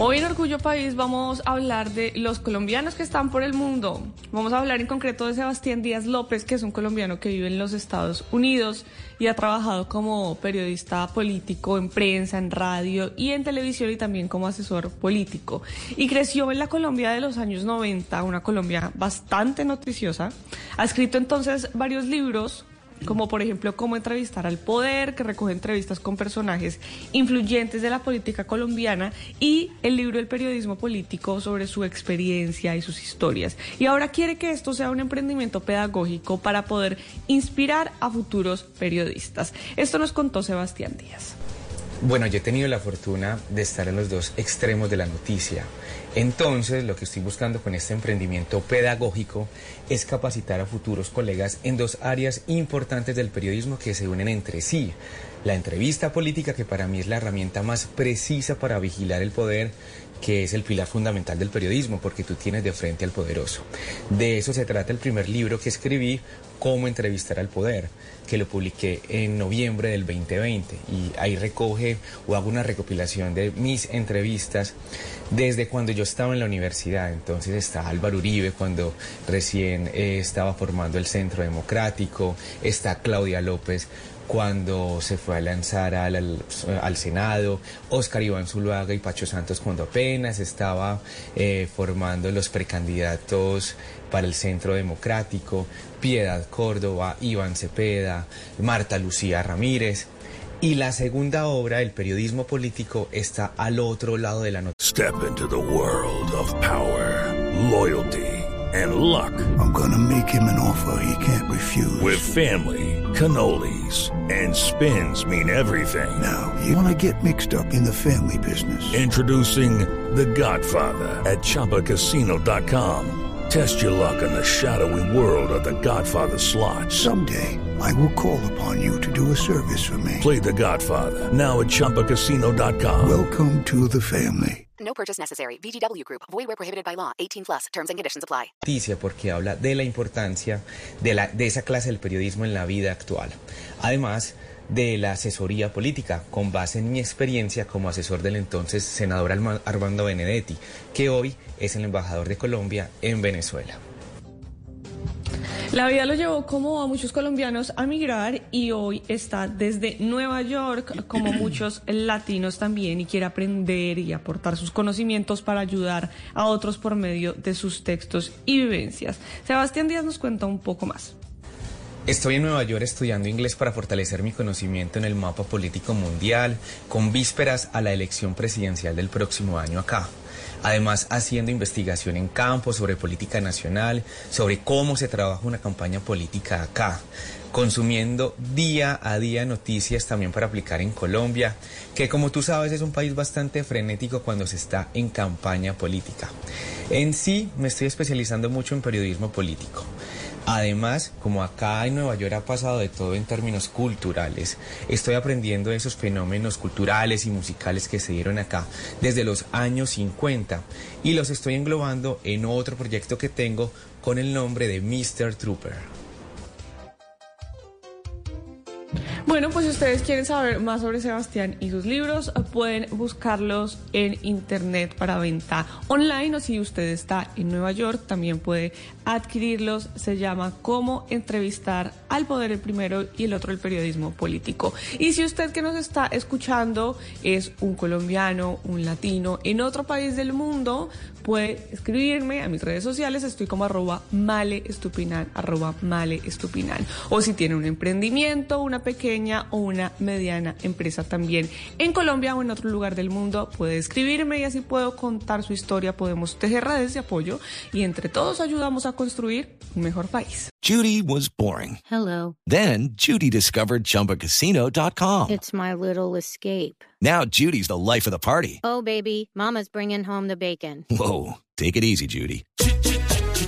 Hoy en Orgullo País vamos a hablar de los colombianos que están por el mundo. Vamos a hablar en concreto de Sebastián Díaz López, que es un colombiano que vive en los Estados Unidos y ha trabajado como periodista político en prensa, en radio y en televisión y también como asesor político. Y creció en la Colombia de los años 90, una Colombia bastante noticiosa. Ha escrito entonces varios libros como por ejemplo Cómo entrevistar al poder, que recoge entrevistas con personajes influyentes de la política colombiana, y el libro El periodismo político sobre su experiencia y sus historias. Y ahora quiere que esto sea un emprendimiento pedagógico para poder inspirar a futuros periodistas. Esto nos contó Sebastián Díaz. Bueno, yo he tenido la fortuna de estar en los dos extremos de la noticia. Entonces, lo que estoy buscando con este emprendimiento pedagógico es capacitar a futuros colegas en dos áreas importantes del periodismo que se unen entre sí. La entrevista política, que para mí es la herramienta más precisa para vigilar el poder, que es el pilar fundamental del periodismo, porque tú tienes de frente al poderoso. De eso se trata el primer libro que escribí, Cómo entrevistar al poder, que lo publiqué en noviembre del 2020 y ahí recoge o hago una recopilación de mis entrevistas desde cuando yo estaba en la universidad. Entonces está Álvaro Uribe cuando recién eh, estaba formando el Centro Democrático, está Claudia López cuando se fue a lanzar al, al, Senado, Oscar Iván Zuluaga y Pacho Santos cuando apenas estaba eh, formando los precandidatos para el Centro Democrático, Piedad Córdoba, Iván Cepeda, Marta Lucía Ramírez. Y la segunda obra, el periodismo político, está al otro lado de la noticia. Step into the world of power, loyalty and luck. I'm gonna make him an offer he can't refuse. With family. cannolis, and spins mean everything. Now, you want to get mixed up in the family business. Introducing The Godfather at Choppacasino.com. Test your luck in the shadowy world of The Godfather slot. Someday, I will call upon you to do a service for me. Play The Godfather now at Choppacasino.com. Welcome to the family. No purchase necessary. VGW Group. Void where prohibited by law. 18 plus. Terms and conditions apply. Noticia porque habla de la importancia de, la, de esa clase del periodismo en la vida actual. Además de la asesoría política, con base en mi experiencia como asesor del entonces senador Armando Benedetti, que hoy es el embajador de Colombia en Venezuela. La vida lo llevó como a muchos colombianos a migrar y hoy está desde Nueva York, como muchos latinos también, y quiere aprender y aportar sus conocimientos para ayudar a otros por medio de sus textos y vivencias. Sebastián Díaz nos cuenta un poco más. Estoy en Nueva York estudiando inglés para fortalecer mi conocimiento en el mapa político mundial, con vísperas a la elección presidencial del próximo año acá. Además, haciendo investigación en campo sobre política nacional, sobre cómo se trabaja una campaña política acá, consumiendo día a día noticias también para aplicar en Colombia, que como tú sabes es un país bastante frenético cuando se está en campaña política. En sí, me estoy especializando mucho en periodismo político. Además, como acá en Nueva York ha pasado de todo en términos culturales, estoy aprendiendo esos fenómenos culturales y musicales que se dieron acá desde los años 50 y los estoy englobando en otro proyecto que tengo con el nombre de Mr. Trooper. Bueno, pues si ustedes quieren saber más sobre Sebastián y sus libros, pueden buscarlos en internet para venta online o si usted está en Nueva York, también puede adquirirlos. Se llama Cómo entrevistar al poder el primero y el otro el periodismo político. Y si usted que nos está escuchando es un colombiano, un latino en otro país del mundo, puede escribirme a mis redes sociales, estoy como arroba male estupinan, arroba male estupinan. O si tiene un emprendimiento, una pequeña o una mediana empresa también en Colombia o en otro lugar del mundo, puede escribirme y así puedo contar su historia, podemos tejer redes de apoyo y entre todos ayudamos a construir un mejor país. Judy was boring. Hello. Then Judy discovered chumbacasino.com. It's my little escape. Now Judy's the life of the party. Oh, baby, Mama's bringing home the bacon. Whoa. Take it easy, Judy.